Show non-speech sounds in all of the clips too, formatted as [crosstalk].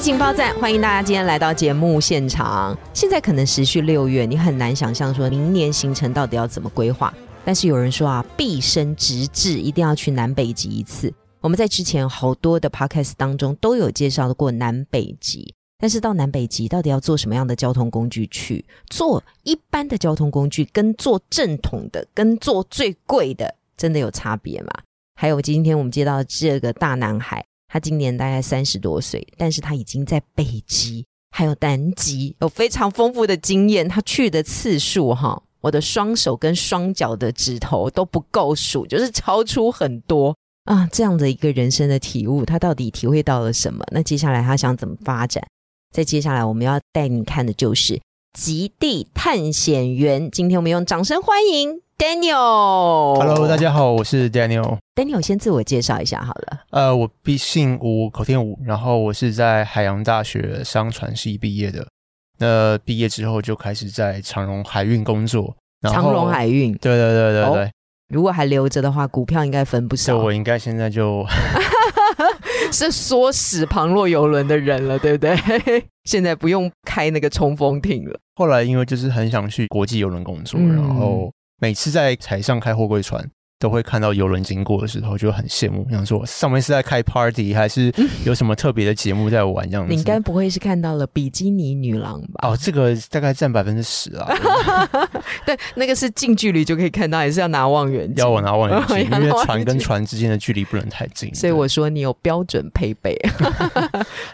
天意情报站，欢迎大家今天来到节目现场。现在可能时序六月，你很难想象说明年行程到底要怎么规划。但是有人说啊，毕生直至一定要去南北极一次。我们在之前好多的 podcast 当中都有介绍过南北极，但是到南北极到底要坐什么样的交通工具去？坐一般的交通工具跟坐正统的，跟坐最贵的，真的有差别吗？还有今天我们接到这个大男孩，他今年大概三十多岁，但是他已经在北极还有南极有非常丰富的经验，他去的次数哈。我的双手跟双脚的指头都不够数，就是超出很多啊！这样的一个人生的体悟，他到底体会到了什么？那接下来他想怎么发展？在接下来我们要带你看的就是《极地探险员》。今天我们用掌声欢迎 Daniel。Hello，大家好，我是 Daniel。Daniel 先自我介绍一下好了。呃，我毕姓吴，口天吴，然后我是在海洋大学商船系毕业的。那毕业之后就开始在长荣海运工作。长荣海运，对对对对对。如果还留着的话，股票应该分不少。我应该现在就 [laughs] 是唆使旁若游轮的人了，对不对？[laughs] 现在不用开那个冲锋艇了。后来因为就是很想去国际游轮工作，然后每次在海上开货柜船。都会看到游轮经过的时候，就很羡慕，想说上面是在开 party 还是有什么特别的节目在玩这样子。你应该不会是看到了比基尼女郎吧？哦，[laughs] 这个大概占百分之十啊。[laughs] 对，那个是近距离就可以看到，还是要拿望远镜？要我拿望远镜，[laughs] 因为船跟船之间的距离不能太近。所以我说你有标准配备。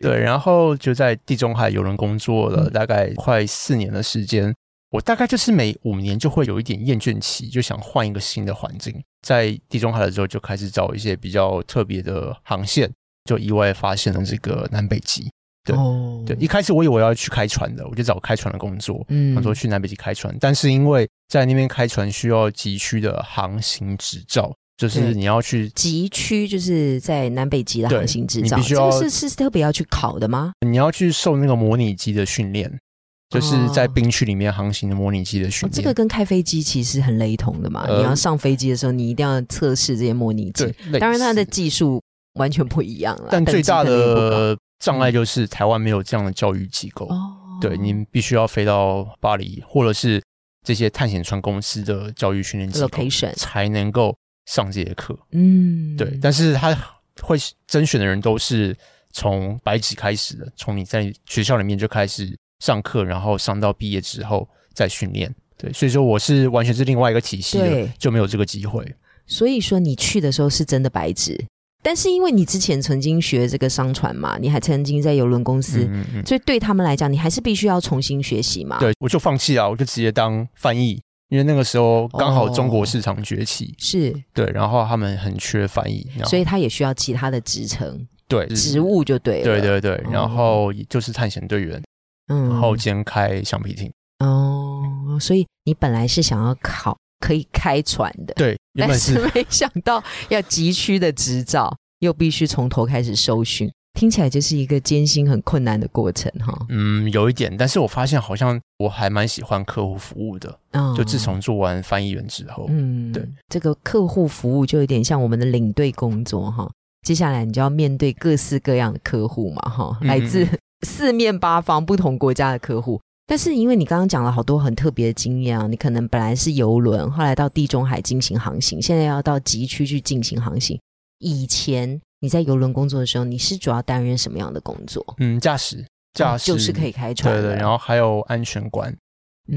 对，然后就在地中海游轮工作了大概快四年的时间。我大概就是每五年就会有一点厌倦期，就想换一个新的环境。在地中海的时候，就开始找一些比较特别的航线，就意外发现了这个南北极。对对，一开始我以为要去开船的，我就找开船的工作，嗯，他说去南北极开船。但是因为在那边开船需要极区的航行执照，就是你要去极区，就是在南北极的航行执照，这个是是特别要去考的吗？你要去受那个模拟机的训练。就是在冰区里面航行的模拟机的训练，这个跟开飞机其实很雷同的嘛。你要上飞机的时候，你一定要测试这些模拟机。当然它的技术完全不一样了。但最大的障碍就是台湾没有这样的教育机构。哦，对，你必须要飞到巴黎，或者是这些探险船公司的教育训练机构，才能够上这些课。嗯，对。但是他会甄选的人都是从白纸开始的，从你在学校里面就开始。上课，然后上到毕业之后再训练，对，所以说我是完全是另外一个体系的，就没有这个机会。所以说你去的时候是真的白纸，但是因为你之前曾经学这个商船嘛，你还曾经在邮轮公司，所以对他们来讲，你还是必须要重新学习嘛。对，我就放弃了，我就直接当翻译，因为那个时候刚好中国市场崛起，是对，然后他们很缺翻译，所以他也需要其他的职称，对，职务就对了，对对对，然后就是探险队员。嗯，后兼开橡皮艇哦，所以你本来是想要考可以开船的，对，但是 [laughs] 没想到要急需的执照，又必须从头开始搜寻，听起来就是一个艰辛很困难的过程哈。嗯，有一点，但是我发现好像我还蛮喜欢客户服务的，就自从做完翻译员之后，嗯，对，这个客户服务就有点像我们的领队工作哈。接下来你就要面对各式各样的客户嘛哈，来自。四面八方不同国家的客户，但是因为你刚刚讲了好多很特别的经验啊，你可能本来是游轮，后来到地中海进行航行，现在要到极区去进行航行。以前你在游轮工作的时候，你是主要担任什么样的工作？嗯，驾驶，驾驶就是可以开船，对对，然后还有安全管，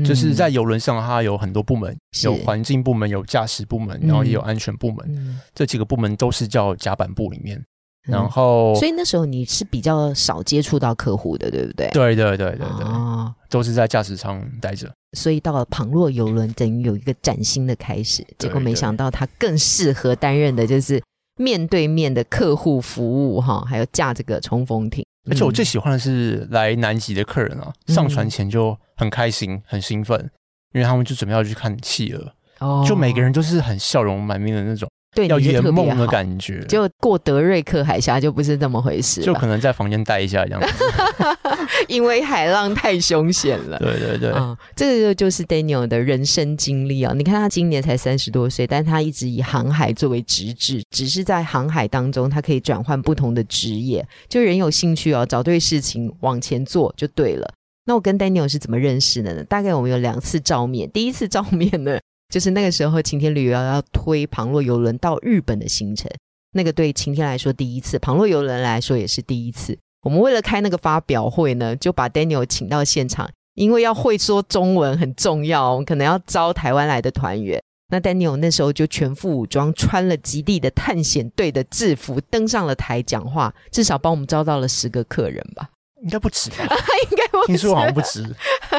就是在游轮上它有很多部门，有环境部门，有驾驶部门，然后也有安全部门，这几个部门都是叫甲板部里面。然后，所以那时候你是比较少接触到客户的，对不对？对对对对对，都是在驾驶舱待着。所以到了旁若游轮，等于有一个崭新的开始。结果没想到，他更适合担任的就是面对面的客户服务哈，还有驾这个冲锋艇。而且我最喜欢的是来南极的客人啊，上船前就很开心、很兴奋，因为他们就准备要去看企鹅，哦就每个人都是很笑容满面的那种，要对你就圆梦的感觉，就过德瑞克海峡就不是这么回事了，就可能在房间待一下这样子。[laughs] 因为海浪太凶险了。对对对，啊、这个就是 Daniel 的人生经历啊！你看他今年才三十多岁，但他一直以航海作为职志，只是在航海当中，他可以转换不同的职业。就人有兴趣哦，找对事情往前做就对了。那我跟 Daniel 是怎么认识的呢？大概我们有两次照面，第一次照面呢，就是那个时候晴天旅游要推旁若游轮到日本的行程，那个对晴天来说第一次，旁若游轮来说也是第一次。我们为了开那个发表会呢，就把 Daniel 请到现场，因为要会说中文很重要，可能要招台湾来的团员。那 Daniel 那时候就全副武装，穿了极地的探险队的制服，登上了台讲话，至少帮我们招到了十个客人吧？应该不止吧？[laughs] 应该不听说好像不止。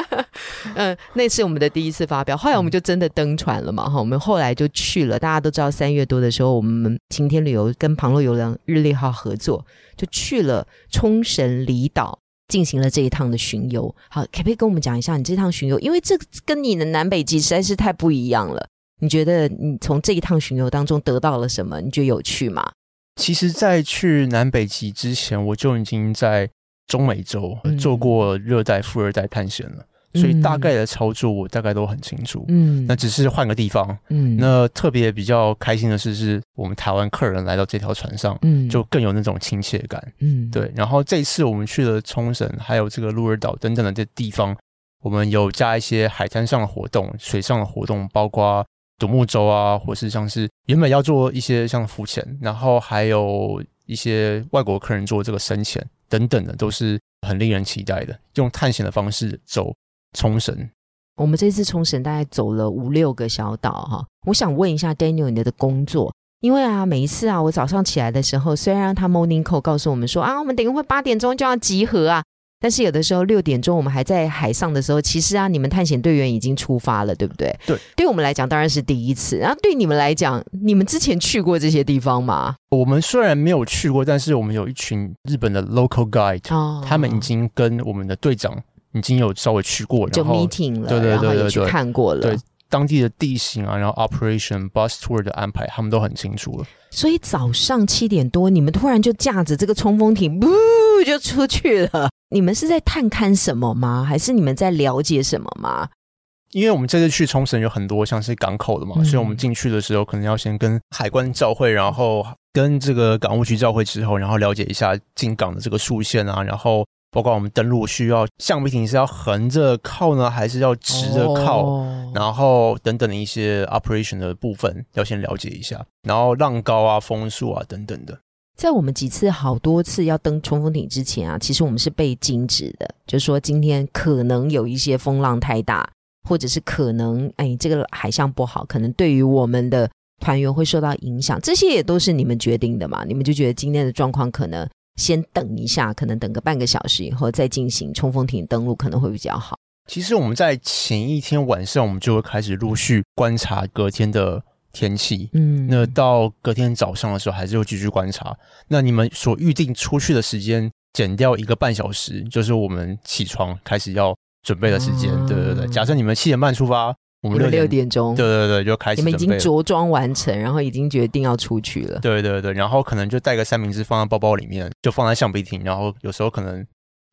[laughs] 嗯，那是我们的第一次发表，后来我们就真的登船了嘛，哈，我们后来就去了。大家都知道，三月多的时候，我们晴天旅游跟旁洛游轮日丽号合作，就去了冲绳离岛。进行了这一趟的巡游，好，可不可以跟我们讲一下你这趟巡游？因为这跟你的南北极实在是太不一样了。你觉得你从这一趟巡游当中得到了什么？你觉得有趣吗？其实，在去南北极之前，我就已经在中美洲嗯。做过热带、富二代探险了，所以大概的操作我大概都很清楚。嗯。那只是换个地方。嗯。那特别比较开心的是，是我们台湾客人来到这条船上，嗯。就更有那种亲切感。嗯。对，然后这一次我们去了冲绳，还有这个鹿儿岛等等的这地方，我们有加一些海滩上的活动、水上的活动，包括独木舟啊，或是像是原本要做一些像浮潜，然后还有一些外国客人做这个深潜等等的，都是很令人期待的。用探险的方式走冲绳，我们这次冲绳大概走了五六个小岛哈，我想问一下 Daniel 你的工作，因为啊每一次啊我早上起来的时候，虽然他 morning call 告诉我们说啊我们等一会八点钟就要集合啊，但是有的时候六点钟我们还在海上的时候，其实啊你们探险队员已经出发了，对不对？对，对我们来讲当然是第一次，然后对你们来讲，你们之前去过这些地方吗？我们虽然没有去过，但是我们有一群日本的 local guide，、哦。他们已经跟我们的队长已经有稍微去过，就然后 meeting 了，对对对然后也去看过了，对当地的地形啊，然后 operation bus tour 的安排，他们都很清楚了。所以早上七点多，你们突然就驾着这个冲锋艇，噗就出去了。[laughs] 你们是在探勘什么吗？还是你们在了解什么吗？因为我们这次去冲绳有很多像是港口的嘛，嗯所以我们进去的时候可能要先跟海关照会，然后跟这个港务局照会之后，然后了解一下进港的这个路线啊，然后包括我们登陆需要橡皮艇是要横着靠呢，还是要直着靠，哦然后等等的一些 operation 的部分要先了解一下，然后浪高啊、风速啊等等的。在我们几次好多次要登冲锋艇之前啊，其实我们是被禁止的，就是说今天可能有一些风浪太大，或者是可能哎这个海象不好，可能对于我们的团员会受到影响，这些也都是你们决定的嘛？你们就觉得今天的状况可能先等一下，可能等个半个小时以后再进行冲锋艇登陆可能会比较好。其实我们在前一天晚上，我们就会开始陆续观察隔天的天气。嗯那到隔天早上的时候，还是会继续观察。那你们所预定出去的时间减掉一个半小时，就是我们起床开始要准备的时间。哦对对对，假设你们七点半出发，我们六点，点钟，对对对，就开始你们已经。着装完成，然后已经决定要出去了。对对对，然后可能就带个三明治放在包包里面，就放在橡皮艇，然后有时候可能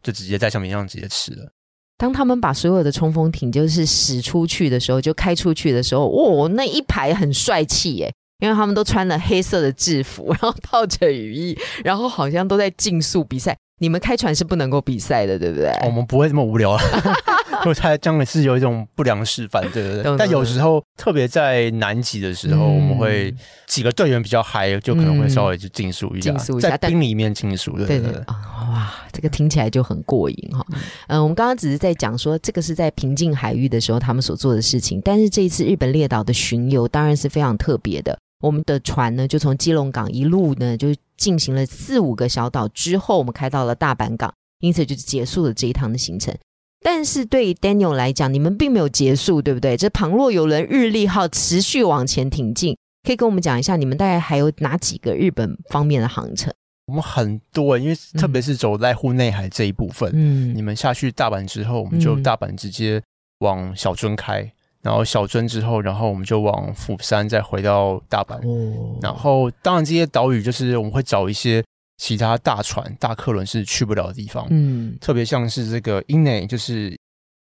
就直接在橡皮艇上直接吃了。当他们把所有的冲锋艇就是驶出去的时候，就开出去的时候，哇，那一排很帅气耶！因为他们都穿了黑色的制服，然后套着雨衣，然后好像都在竞速比赛。你们开船是不能够比赛的，对不对？我们不会这么无聊啊，[laughs] 我猜这样是有一种不良示范，对对懂对。但有时候特别在南极的时候，嗯我们会几个队员比较嗨，就可能会稍微就竞速一下，竞速一下但在冰里面竞速，对对对。哇，这个听起来就很过瘾哈。嗯、我们刚刚只是在讲说，这个是在平静海域的时候他们所做的事情，但是这一次日本列岛的巡游当然是非常特别的。我们的船呢，就从基隆港一路呢，就进行了四五个小岛之后，我们开到了大阪港，因此就结束了这一趟的行程。但是对于 Daniel 来讲，你们并没有结束，对不对？这旁若有人日历号持续往前挺进，可以跟我们讲一下，你们大概还有哪几个日本方面的航程？我们很多，因为特别是走濑户内海这一部分，嗯你们下去大阪之后，我们就嗯大阪直接往小樽开，然后小樽之后，然后我们就往釜山，再回到大阪。哦然后当然这些岛屿就是我们会找一些其他大船、大客轮是去不了的地方，嗯。特别像是这个英内，就是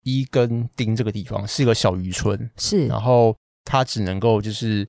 伊根丁这个地方是一个小渔村，是。然后它只能够就是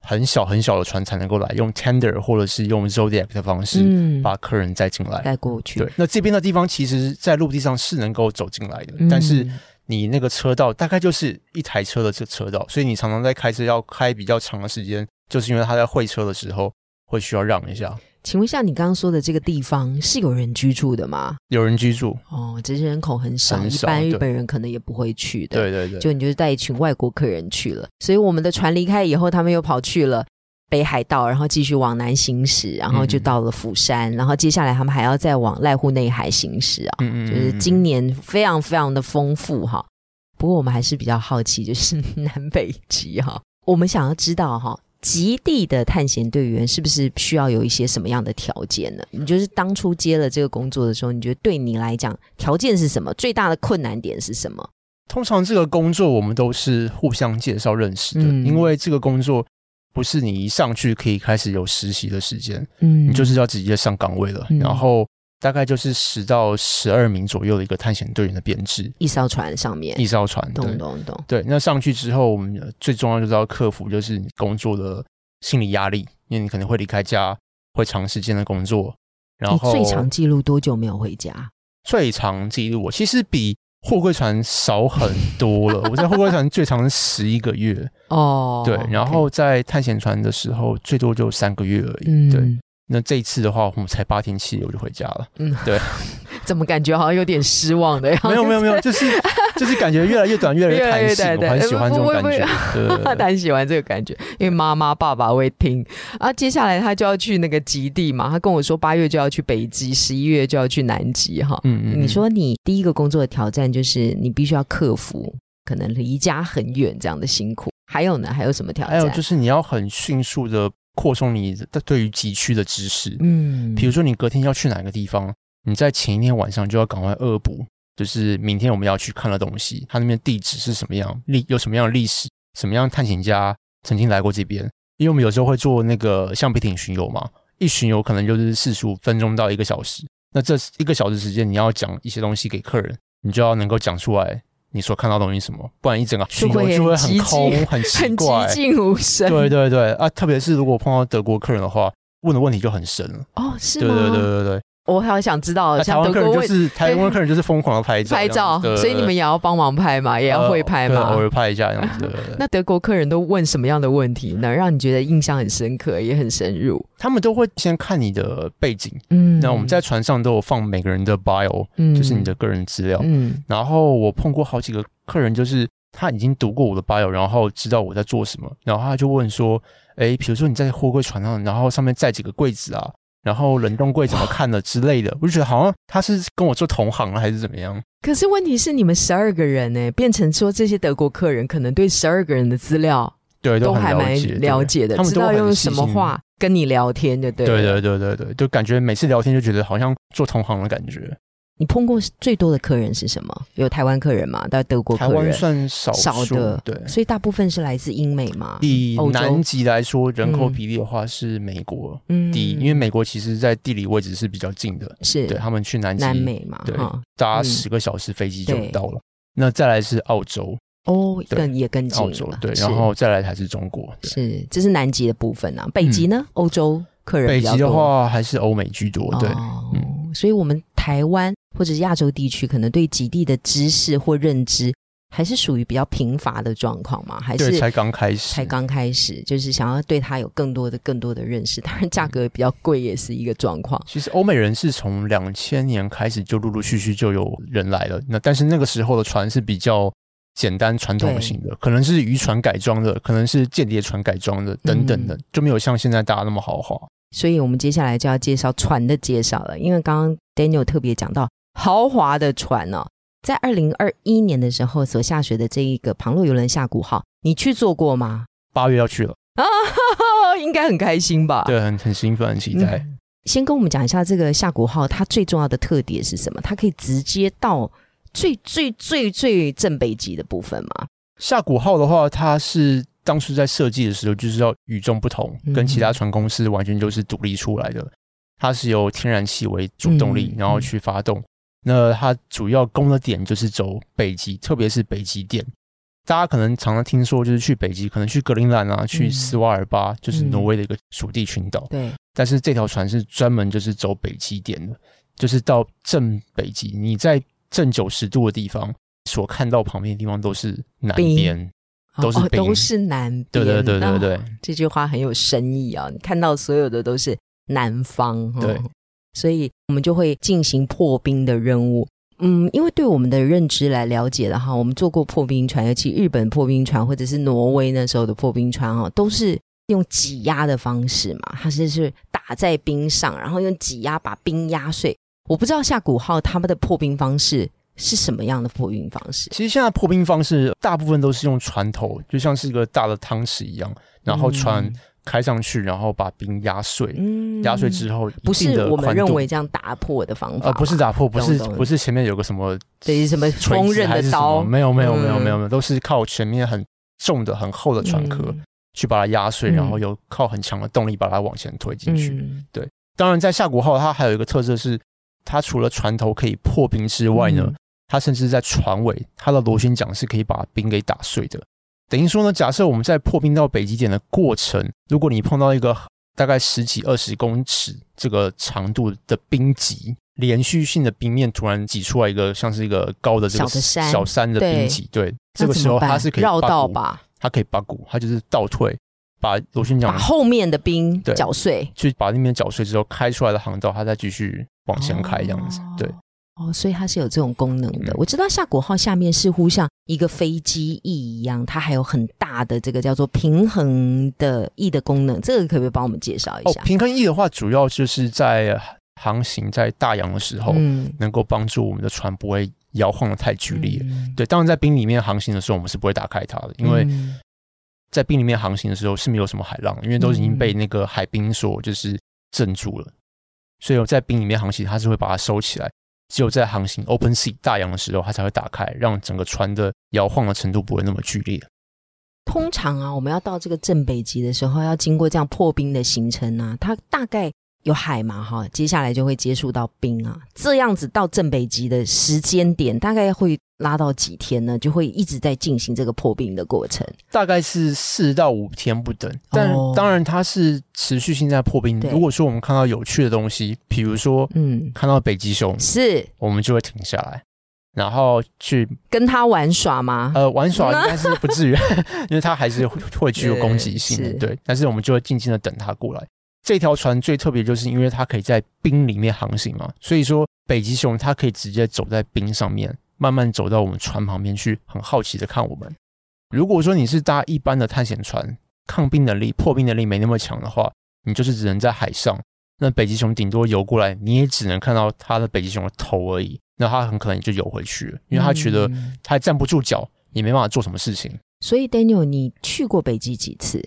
很小很小的船才能够来用 tender 或者是用 zodiac 的方式嗯。把客人载进来。带过去，对，那这边的地方其实，在陆地上是能够走进来的，嗯。但是你那个车道大概就是一台车的这车道，所以你常常在开车要开比较长的时间，就是因为他在会车的时候会需要让一下。请问一下，你刚刚说的这个地方是有人居住的吗？有人居住，哦，只是人口很少，很少一般日本人可能也不会去的。对对对，就你就是带一群外国客人去了，所以我们的船离开以后，他们又跑去了北海道，然后继续往南行驶，然后就嗯到了釜山，然后接下来他们还要再往濑户内海行驶啊，嗯嗯就是今年非常非常的丰富哈。不过我们还是比较好奇，就是 [laughs] 南北极哈，我们想要知道哈。极地的探险队员是不是需要有一些什么样的条件呢？你就是当初接了这个工作的时候，你觉得对你来讲条件是什么？最大的困难点是什么？通常这个工作我们都是互相介绍认识的，嗯因为这个工作不是你一上去可以开始有实习的时间，嗯你就是要直接上岗位了，嗯然后大概就是十到十二名左右的一个探险队员的编制，一艘船上面一，艘船，懂懂懂，对。那上去之后，我们呃最重要就是要克服就是你工作的心理压力，因为你可能会离开家，会长时间的工作，然后最长记录多久没有回家？最长记录，我其实比货柜船少很多了。我在货柜船最长是十一个月，哦对，然后在探险船的时候最多就三个月而已。对，嗯那这一次的话，我们才八天七夜我就回家了。嗯，对，[laughs] 怎么感觉好像有点失望的样子？没有没有没有，就是就是感觉越来越短，越来越短我很喜欢这种感觉。[laughs] 很喜欢这个感觉，因为妈妈爸爸会听啊。接下来他就要去那个极地嘛，他跟我说八月就要去北极，十一月就要去南极哈。嗯嗯，你说你第一个工作的挑战就是你必须要克服可能离家很远这样的辛苦，还有呢，还有什么挑战？还有就是你要很迅速的扩充你的对于极区的知识，嗯，比如说你隔天要去哪个地方，你在前一天晚上就要赶快恶补，就是明天我们要去看的东西，它那边地址是什么样，历有什么样的历史，什么样的探险家曾经来过这边。因为我们有时候会做那个橡皮艇巡游嘛，一巡游可能就是四十五分钟到一个小时，那这一个小时时间你要讲一些东西给客人，你就要能够讲出来你所看到的东西是什么，不然一整个巡游会就会很很空、很奇很怪寂。静无声。对对对啊，特别是如果碰到德国客人的话，问的问题就很深了。哦，是吗？对对对对对，我好想知道，像德国人就是台湾客人就是疯狂的拍照，拍照所以你们也要帮忙拍嘛，也要会拍嘛偶。尔拍一下这样子。[laughs] 那德国客人都问什么样的问题呢？让你觉得印象很深刻，也很深入？他们都会先看你的背景，嗯那我们在船上都有放每个人的 bio，嗯就是你的个人资料。嗯然后我碰过好几个客人，就是他已经读过我的 bio，然后知道我在做什么，然后他就问说：“哎，比如说你在货柜船上，然后上面载几个柜子啊，然后冷冻柜怎么看的之类的。”我就觉得好像他是跟我做同行了，还是怎么样？可是问题是，你们十二个人呢，变成说这些德国客人可能对十二个人的资料对，很都还蛮了解，的，他们知道都用什么话跟你聊天的，对对对对对对，就感觉每次聊天就觉得好像做同行的感觉。你碰过最多的客人是什么？有台湾客人吗？到德国台湾算少数少的，对。所以大部分是来自英美嘛。以欧洲？南极来说，人口嗯比例的话是美国嗯。第一，因为美国其实在地理位置是比较近的，是。对他们去南极南美嘛，对哈。搭嗯。十个小时飞机就对到了。那再来是澳洲，哦，对。更也更近澳洲对，是。然后再来才是中国。对。是这是南极的部分啊，北极呢？欧洲客人北极的话还是欧美居多，对，哦嗯。所以我们台湾或者是亚洲地区，可能对极地的知识或认知，还是属于比较贫乏的状况嘛？还对，是才刚开始，才刚开始，就是想要对它有更多的、更多的认识。当然，价格比较贵也是一个状况。其实欧美人是从两千年开始就陆陆续续就有人来了，那但是那个时候的船是比较简单传统型的，可能是渔船改装的，可能是间谍船改装的等等的，就没有像现在大家那么豪华。所以我们接下来就要介绍船的介绍了，因为刚刚 Daniel 特别讲到豪华的船哦，在二零二一年的时候所下水的这一个旁洛游轮下古号，你去坐过吗？八月要去了，啊，[laughs] 应该很开心吧？对，很很兴奋，很期待。嗯先跟我们讲一下这个下古号，它最重要的特点是什么？它可以直接到最最最最正北极的部分吗？下古号的话，它是当初在设计的时候就是要与众不同，跟其他船公司完全就是独立出来的。它是由天然气为主动力，然后去发动。那它主要攻的点就是走北极，特别是北极点。大家可能常常听说，就是去北极，可能去格陵兰啊，去斯瓦尔巴，就是挪威的一个属地群岛。对。但是这条船是专门就是走北极点的，就是到正北极。你在正九十度的地方所看到旁边的地方都是南边，都是都是南边。对对对对对，这句话很有深意啊！你看到所有的都是南方。对。所以我们就会进行破冰的任务。嗯，因为对我们的认知来了解的哈，我们做过破冰船，尤其日本破冰船或者是挪威那时候的破冰船哈，都是用挤压的方式嘛，它是是打在冰上，然后用挤压把冰压碎。我不知道下古号他们的破冰方式是什么样的破冰方式。其实现在破冰方式大部分都是用船头，就像是一个大的汤匙一样，然后船。开上去，然后把冰压碎，压碎之后，不是我们认为这样打破的方法，呃，不是打破，不是不是前面有个什么，对，什么锋刃的刀，没有没有没有没有没有，都是靠前面很重的很厚的船壳去把它压碎，然后有靠很强的动力把它往前推进去。对，当然在夏国号，它还有一个特色是，它除了船头可以破冰之外呢，它甚至在船尾，它的螺旋桨是可以把冰给打碎的。等于说呢，假设我们在破冰到北极点的过程，如果你碰到一个大概十几二十公尺这个长度的冰脊，连续性的冰面突然挤出来一个像是一个高的这个小山的冰脊，对，这个时候它是可以绕道吧？它可以把鼓，它就是倒退，把螺旋桨把后面的冰搅碎，去把那边搅碎之后开出来的航道，它再继续往前开，这样子，对。哦，所以它是有这种功能的。我知道夏国号下面似乎像一个飞机翼一样，它还有很大的这个叫做平衡的翼的功能。这个可不可以帮我们介绍一下？平衡翼的话，主要就是在航行在大洋的时候，能够帮助我们的船不会摇晃的太剧烈。对，当然在冰里面航行的时候，我们是不会打开它的，因为在冰里面航行的时候是没有什么海浪，因为都已经被那个海冰所就是镇住了。所以我在冰里面航行，它是会把它收起来。只有在航行 open sea 大洋的时候，它才会打开，让整个船的摇晃的程度不会那么剧烈。通常啊，我们要到这个正北极的时候，要经过这样破冰的行程呢，它大概有海嘛哈，接下来就会接触到冰啊，这样子到正北极的时间点大概会。拉到几天呢？就会一直在进行这个破冰的过程，大概是四到五天不等。但当然，它是持续性在破冰。如果说我们看到有趣的东西，比如说，嗯，看到北极熊，是，我们就会停下来，然后去跟他玩耍吗？呃，玩耍 [laughs] 应该是不至于，因为它还是会具有攻击性的。对，但是我们就会静静的等它过来。这条船最特别就是因为它可以在冰里面航行嘛，所以说北极熊它可以直接走在冰上面。慢慢走到我们船旁边去，很好奇的看我们。如果说你是搭一般的探险船，抗冰能力、破冰能力没那么强的话，你就是只能在海上。那北极熊顶多游过来，你也只能看到它的北极熊的头而已。那它很可能就游回去了，因为它觉得它站不住脚，也没办法做什么事情。所以，Daniel，你去过北极几次？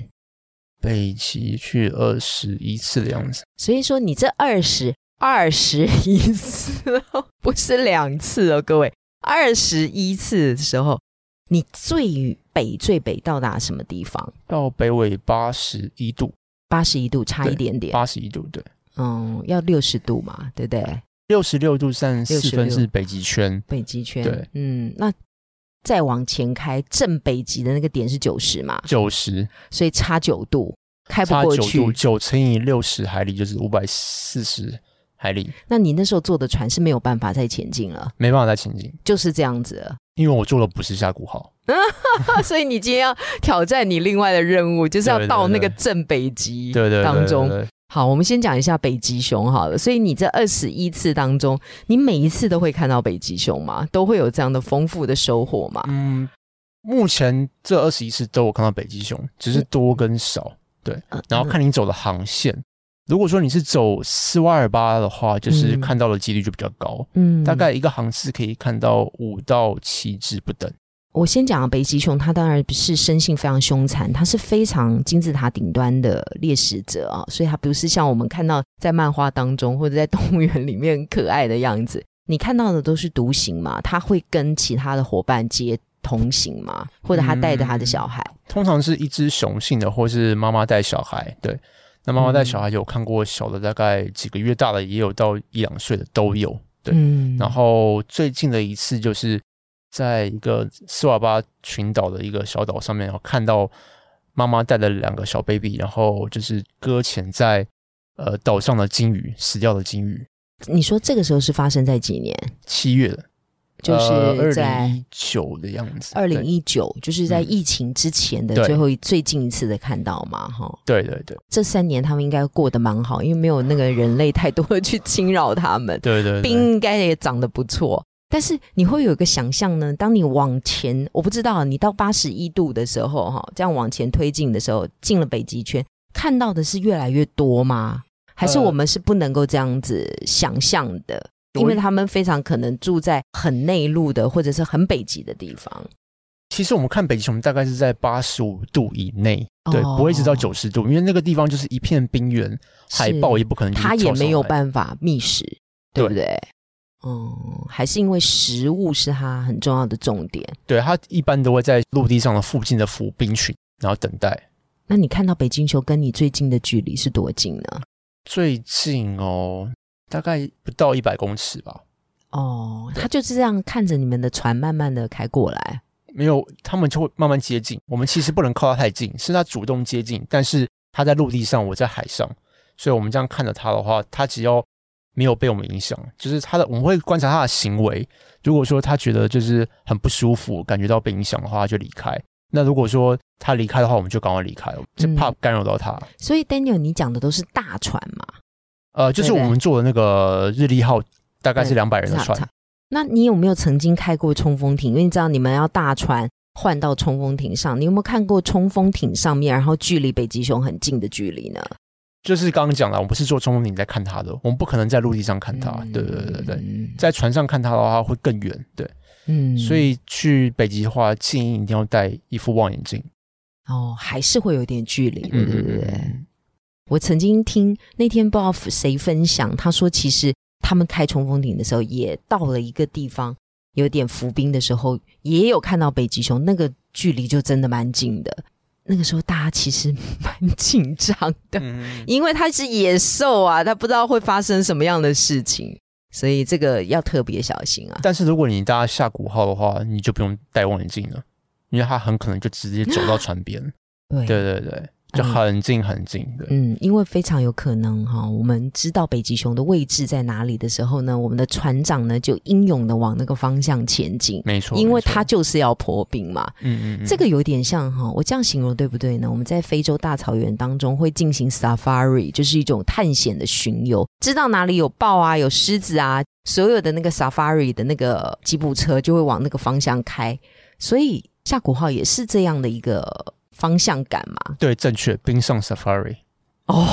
北极去二十一次的样子。所以说，你这二十二十一次，不是两次哦，各位。二十一次的时候，你最北最北到达什么地方？到北纬八十一度，八十一度差一点点。八十一度，对，嗯，要六十度嘛，对不对？六十六度三十四分是北极圈，北极圈，对，嗯，那再往前开，正北极的那个点是九十嘛？九十，所以差九度，开不过去。九乘以六十海里就是五百四十。海里，那你那时候坐的船是没有办法再前进了，没办法再前进，就是这样子。因为我坐的不是下古号，[laughs] 所以你今天要挑战你另外的任务，就是要到那个正北极对对当中。好，我们先讲一下北极熊好了。所以你这二十一次当中，你每一次都会看到北极熊吗？都会有这样的丰富的收获吗？嗯，目前这二十一次都有看到北极熊，只是多跟少。对，然后看你走的航线。如果说你是走斯瓦尔巴的话，就是看到的几率就比较高，嗯，大概一个航次可以看到五到七只不等。我先讲北极熊，它当然是生性非常凶残，它是非常金字塔顶端的猎食者啊，所以它不是像我们看到在漫画当中或者在动物园里面可爱的样子。你看到的都是独行嘛？它会跟其他的伙伴接同行嘛？或者它带着它的小孩？通常是一只雄性的，或是妈妈带小孩。对，那妈妈带小孩有看过小的，大概几个月大的，也有到一两岁的都有。对，然后最近的一次就是在一个斯瓦巴群岛的一个小岛上面，然后看到妈妈带了两个小 baby，然后就是搁浅在呃岛上的鲸鱼，死掉的鲸鱼。你说这个时候是发生在几年？七月的，就是在九的样子。二零一九，就是在疫情之前的最后最近一次的看到嘛？哈，对对对。这三年他们应该过得蛮好，因为没有那个人类太多的去 [laughs] 侵扰他们。对对，冰应该也长得不错。但是你会有一个想象呢？当你往前，我不知道你到八十一度的时候，哈，这样往前推进的时候，进了北极圈，看到的是越来越多吗？还是我们是不能够这样子想象的，因为他们非常可能住在很内陆的或者是很北极的地方。其实我们看北极熊大概是在八十五度以内，对，不会一直到九十度，因为那个地方就是一片冰原，海豹也不可能，它也没有办法觅食，对不对？嗯，还是因为食物是它很重要的重点。对，它一般都会在陆地上的附近的浮冰群，然后等待。那你看到北极球跟你最近的距离是多近呢？最近哦，大概不到一百公尺吧。哦，他就是这样看着你们的船慢慢的开过来。没有，他们就会慢慢接近。我们其实不能靠他太近，是他主动接近。但是他在陆地上，我在海上，所以我们这样看着他的话，他只要没有被我们影响，就是他的，我们会观察他的行为。如果说他觉得就是很不舒服，感觉到被影响的话，就离开。那如果说他离开的话，我们就赶快离开，就怕干扰到他。所以，Daniel，你讲的都是大船嘛？呃，就是我们坐的那个日历号，大概是两百人的船。那你有没有曾经开过冲锋艇？因为你知道你们要大船换到冲锋艇上，你有没有看过冲锋艇上面，然后距离北极熊很近的距离呢？就是刚刚讲了，我们不是坐冲锋艇在看它的，我们不可能在陆地上看它。对对对对，在船上看它的话会更远。对。嗯，所以去北极的话，建议一定要戴一副望远镜。哦，还是会有点距离，对对对。我曾经听那天不知道谁分享，他说其实他们开冲锋艇的时候，也到了一个地方有点浮冰的时候，也有看到北极熊，那个距离就真的蛮近的。那个时候大家其实蛮紧张的，因为它是野兽啊，它不知道会发生什么样的事情。所以这个要特别小心啊！但是如果你大家下古号的话，你就不用戴望远镜了，因为它很可能就直接走到船边。对对对对。就很近很近的，嗯，因为非常有可能哈，我们知道北极熊的位置在哪里的时候呢，我们的船长呢就英勇的往那个方向前进，没错，因为他就是要破冰嘛，嗯嗯，这个有点像哈，我这样形容对不对呢？我们在非洲大草原当中会进行 safari，就是一种探险的巡游，知道哪里有豹啊，有狮子啊，所有的那个 safari 的那个吉普车就会往那个方向开，所以夏古号也是这样的一个。方向感嘛？对，正确。冰上 safari 哦，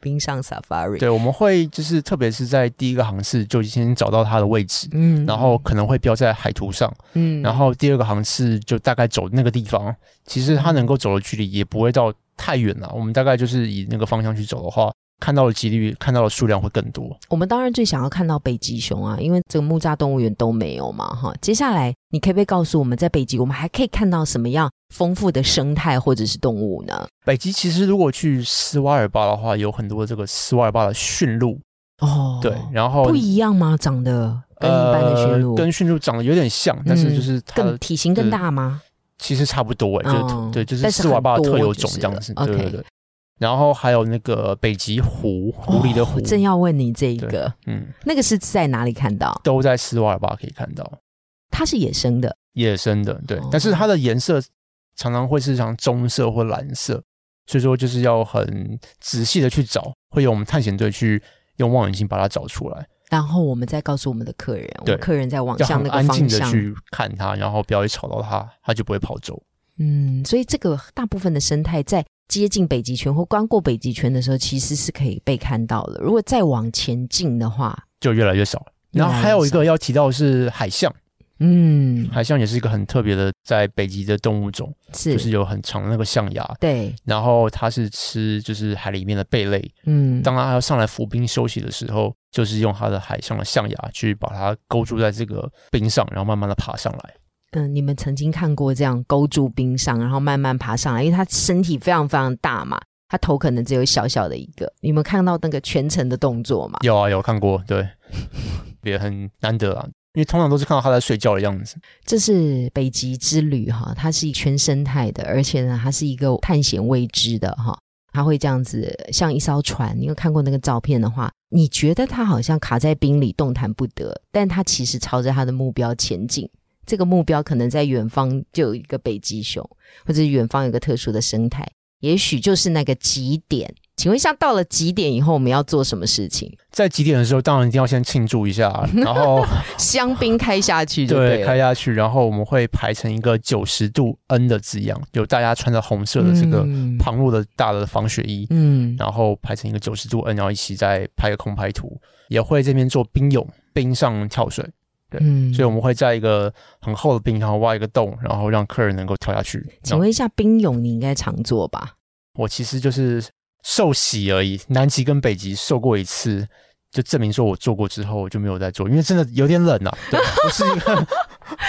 冰上 safari。对，我们会就是特别是在第一个航次就先找到它的位置，嗯，然后可能会标在海图上，嗯，然后第二个航次就大概走那个地方。其实它能够走的距离也不会到太远了。我们大概就是以那个方向去走的话。看到的几率，看到的数量会更多。我们当然最想要看到北极熊啊，因为这个木栅动物园都没有嘛，哈。接下来，你可不可以告诉我们在北极，我们还可以看到什么样丰富的生态或者是动物呢？北极其实如果去斯瓦尔巴的话，有很多这个斯瓦尔巴的驯鹿哦，对，然后不一样吗？长得跟一般的驯鹿，跟驯鹿长得有点像，但是就是更体型更大吗？其实差不多哎，就是对，就是斯瓦尔巴特有种这样子，对对对。然后还有那个北极狐，狐狸的狐，正要问你这一个，嗯，那个是在哪里看到？都在斯瓦尔巴可以看到，它是野生的，野生的，对，但是它的颜色常常会是像棕色或蓝色，所以说就是要很仔细的去找，会有我们探险队去用望远镜把它找出来，然后我们再告诉我们的客人，我们，客人在往向那个方向。去看它，然后不要去吵到它，它就不会跑走。嗯，所以这个大部分的生态在。接近北极圈或刚过北极圈的时候，其实是可以被看到的。如果再往前进的话，就越来越少。然后还有一个要提到是海象，嗯，海象也是一个很特别的在北极的动物种，是，就是有很长的那个象牙，对，然后它是吃就是海里面的贝类，嗯，当它要上来浮冰休息的时候，就是用它的海象的象牙去把它勾住在这个冰上，然后慢慢的爬上来。嗯，你们曾经看过这样勾住冰上，然后慢慢爬上来，因为它身体非常非常大嘛，它头可能只有小小的一个。你们看到那个全程的动作吗？有啊，有看过，对，也很难得啊，因为通常都是看到它在睡觉的样子。这是北极之旅哈，它是全生态的，而且呢，它是一个探险未知的哈，它会这样子像一艘船。你有看过那个照片的话，你觉得它好像卡在冰里动弹不得，但它其实朝着它的目标前进。这个目标可能在远方就有一个北极熊，或者远方有个特殊的生态，也许就是那个极点。请问一下，到了极点以后，我们要做什么事情？在极点的时候，当然一定要先庆祝一下，[laughs] 然后香槟开下去就对，开下去，然后我们会排成一个九十度 N 的字样，有大家穿着红色的这个旁路的大的防雪衣，嗯，然后排成一个九十度 N，然后一起再拍个空拍图，也会这边做冰泳，冰上跳水。嗯，所以我们会在一个很厚的冰上挖一个洞，然后让客人能够跳下去。请问一下，冰泳你应该常做吧？我其实就是受洗而已，南极跟北极受过一次，就证明说我做过之后我就没有再做，因为真的有点冷啊。[laughs] 对，不是一个，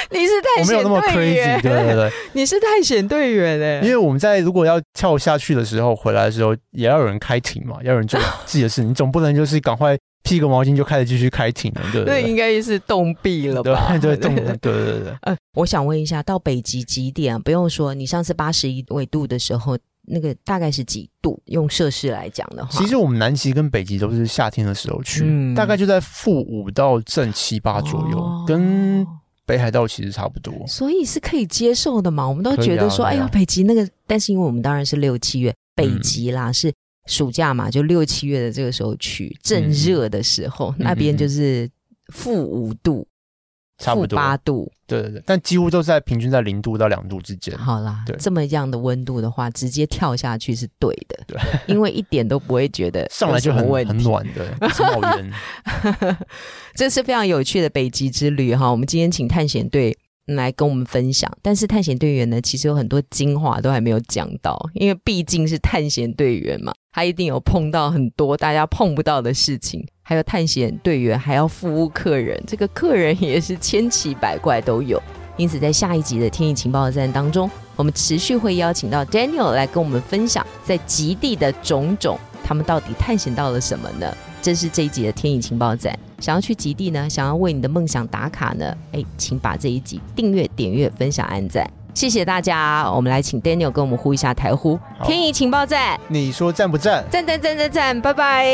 你是探险队员，对对对，你是探险队员哎。因为我们在如果要跳下去的时候，回来的时候也要有人开艇嘛，要有人做自己的事，你总不能就是赶快。披个毛巾就开始继续开庭了，对那应该是冻毙了吧？对对 [laughs] 对对对对。呃，我想问一下，到北极几点？不用说，你上次八十一纬度的时候，那个大概是几度？用摄氏来讲的话，其实我们南极跟北极都是夏天的时候去，嗯大概就在负五到正七八左右，跟北海道其实差不多，所以是可以接受的嘛？我们都觉得说，哎呀，北极那个，但是因为我们当然是六七月，北极啦是。暑假嘛，就六七月的这个时候去，正热的时候，那边就是负五度，差不多八度，对对对，但几乎都在平均在零度到两度之间。好啦，这么样的温度的话，直接跳下去是对的，对，因为一点都不会觉得上来就很很暖的。[laughs] 这是非常有趣的北极之旅哈，我们今天请探险队。来跟我们分享，但是探险队员呢，其实有很多精华都还没有讲到，因为毕竟是探险队员嘛，他一定有碰到很多大家碰不到的事情，还有探险队员还要服务客人，这个客人也是千奇百怪都有。因此，在下一集的天意情报站当中，我们持续会邀请到 Daniel 来跟我们分享在极地的种种，他们到底探险到了什么呢？这是这一集的天影情报站。想要去极地呢？想要为你的梦想打卡呢？哎，请把这一集订阅、点阅、分享、按赞，谢谢大家。我们来请 Daniel 跟我们呼一下台呼。天意情报站，你说赞不赞？赞赞赞赞赞！拜拜。